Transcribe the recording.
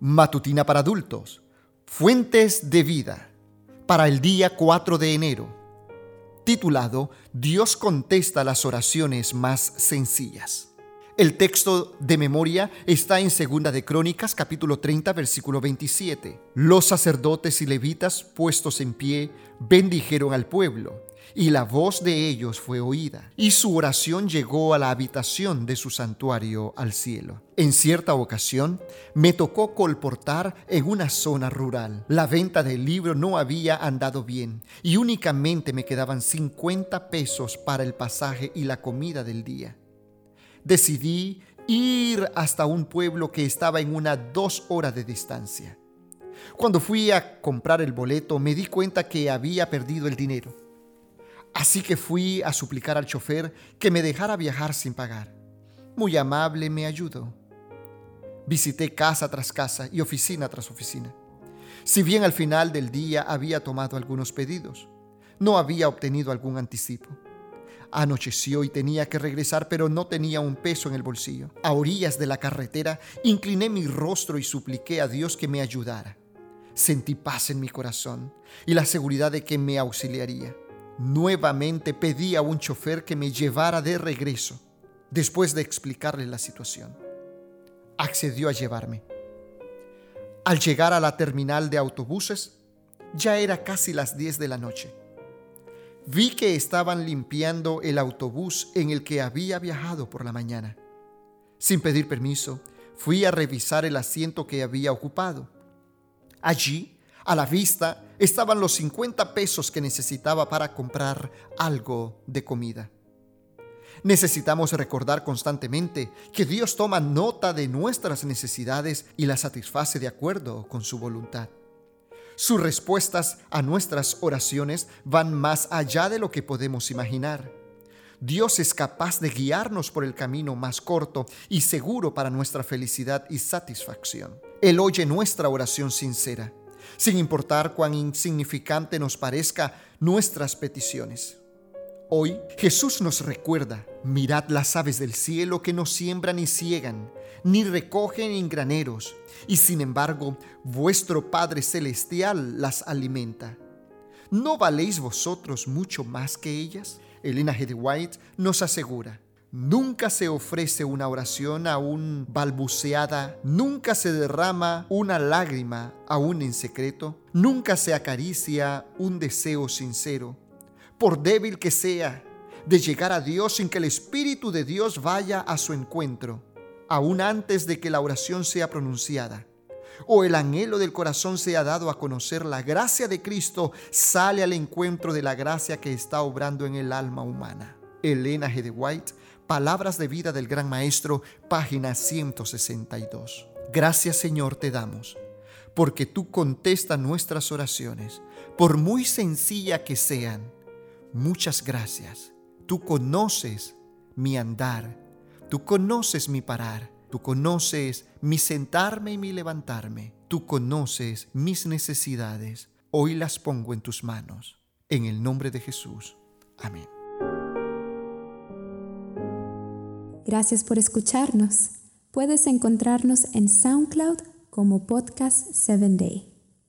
Matutina para adultos. Fuentes de vida. Para el día 4 de enero. Titulado Dios contesta las oraciones más sencillas. El texto de memoria está en Segunda de Crónicas, capítulo 30, versículo 27. Los sacerdotes y levitas, puestos en pie, bendijeron al pueblo, y la voz de ellos fue oída, y su oración llegó a la habitación de su santuario al cielo. En cierta ocasión, me tocó colportar en una zona rural. La venta del libro no había andado bien, y únicamente me quedaban 50 pesos para el pasaje y la comida del día decidí ir hasta un pueblo que estaba en una dos horas de distancia. Cuando fui a comprar el boleto me di cuenta que había perdido el dinero. Así que fui a suplicar al chofer que me dejara viajar sin pagar. Muy amable me ayudó. Visité casa tras casa y oficina tras oficina. Si bien al final del día había tomado algunos pedidos, no había obtenido algún anticipo. Anocheció y tenía que regresar, pero no tenía un peso en el bolsillo. A orillas de la carretera, incliné mi rostro y supliqué a Dios que me ayudara. Sentí paz en mi corazón y la seguridad de que me auxiliaría. Nuevamente pedí a un chofer que me llevara de regreso, después de explicarle la situación. Accedió a llevarme. Al llegar a la terminal de autobuses, ya era casi las 10 de la noche. Vi que estaban limpiando el autobús en el que había viajado por la mañana. Sin pedir permiso, fui a revisar el asiento que había ocupado. Allí, a la vista, estaban los 50 pesos que necesitaba para comprar algo de comida. Necesitamos recordar constantemente que Dios toma nota de nuestras necesidades y las satisface de acuerdo con su voluntad. Sus respuestas a nuestras oraciones van más allá de lo que podemos imaginar. Dios es capaz de guiarnos por el camino más corto y seguro para nuestra felicidad y satisfacción. Él oye nuestra oración sincera, sin importar cuán insignificante nos parezca nuestras peticiones. Hoy Jesús nos recuerda, mirad las aves del cielo que no siembran ni ciegan, ni recogen en graneros, y sin embargo vuestro Padre Celestial las alimenta. ¿No valéis vosotros mucho más que ellas? Elena G. White nos asegura, Nunca se ofrece una oración aún balbuceada, nunca se derrama una lágrima aún en secreto, nunca se acaricia un deseo sincero, por débil que sea, de llegar a Dios sin que el Espíritu de Dios vaya a su encuentro aún antes de que la oración sea pronunciada, o el anhelo del corazón sea dado a conocer la gracia de Cristo, sale al encuentro de la gracia que está obrando en el alma humana. Elena G. de White, Palabras de vida del Gran Maestro, página 162. Gracias Señor te damos, porque tú contestas nuestras oraciones, por muy sencilla que sean. Muchas gracias. Tú conoces mi andar Tú conoces mi parar, tú conoces mi sentarme y mi levantarme, tú conoces mis necesidades. Hoy las pongo en tus manos. En el nombre de Jesús. Amén. Gracias por escucharnos. Puedes encontrarnos en SoundCloud como Podcast 7 Day.